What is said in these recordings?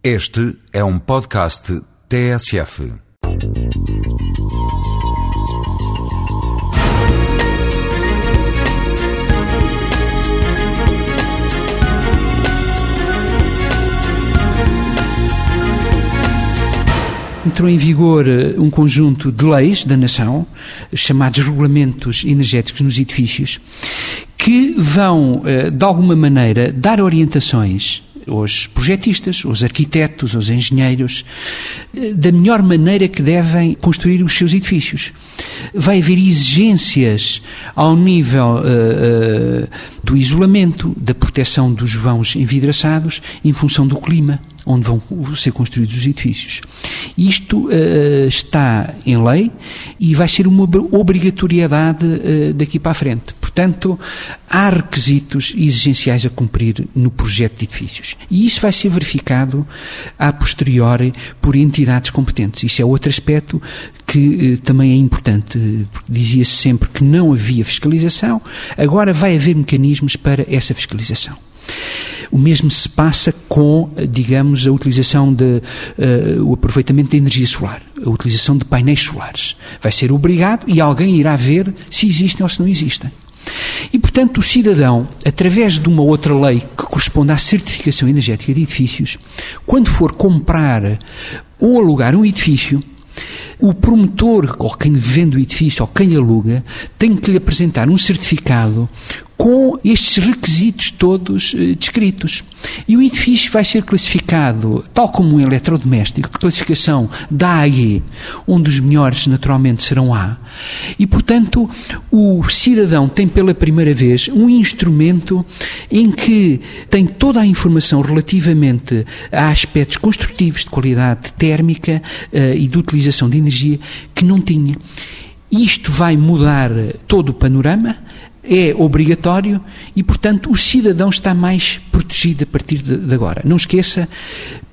Este é um podcast TSF. Entrou em vigor eh, um conjunto de leis da nação, chamados regulamentos energéticos nos edifícios, que vão, eh, de alguma maneira, dar orientações aos projetistas, aos arquitetos, aos engenheiros, eh, da melhor maneira que devem construir os seus edifícios. Vai haver exigências ao nível uh, uh, do isolamento, da proteção dos vãos envidraçados, em função do clima onde vão ser construídos os edifícios. Isto uh, está em lei e vai ser uma obrigatoriedade daqui para a frente. Portanto, há requisitos exigenciais a cumprir no projeto de edifícios. E isso vai ser verificado a posteriori por entidades competentes. Isso é outro aspecto que uh, também é importante, porque dizia-se sempre que não havia fiscalização, agora vai haver mecanismos para essa fiscalização. O mesmo se passa com, digamos, a utilização de, uh, o aproveitamento da energia solar, a utilização de painéis solares. Vai ser obrigado e alguém irá ver se existem ou se não existem. E, portanto, o cidadão, através de uma outra lei que corresponde à certificação energética de edifícios, quando for comprar ou alugar um edifício, o promotor, ou quem vende o edifício, ou quem aluga, tem que lhe apresentar um certificado com estes requisitos todos eh, descritos. E o edifício vai ser classificado, tal como um eletrodoméstico, de classificação da A e onde os melhores naturalmente serão A. E, portanto, o cidadão tem pela primeira vez um instrumento em que tem toda a informação relativamente a aspectos construtivos de qualidade térmica uh, e de utilização de energia que não tinha. Isto vai mudar todo o panorama, é obrigatório e, portanto, o cidadão está mais protegido a partir de, agora. Não esqueça,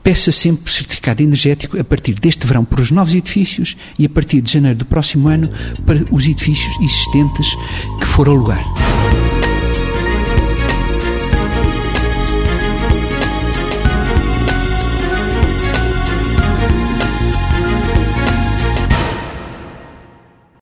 peça sempre certificado energético a partir deste verão para os novos edifícios e a partir de janeiro do próximo ano para os edifícios existentes que for alugar.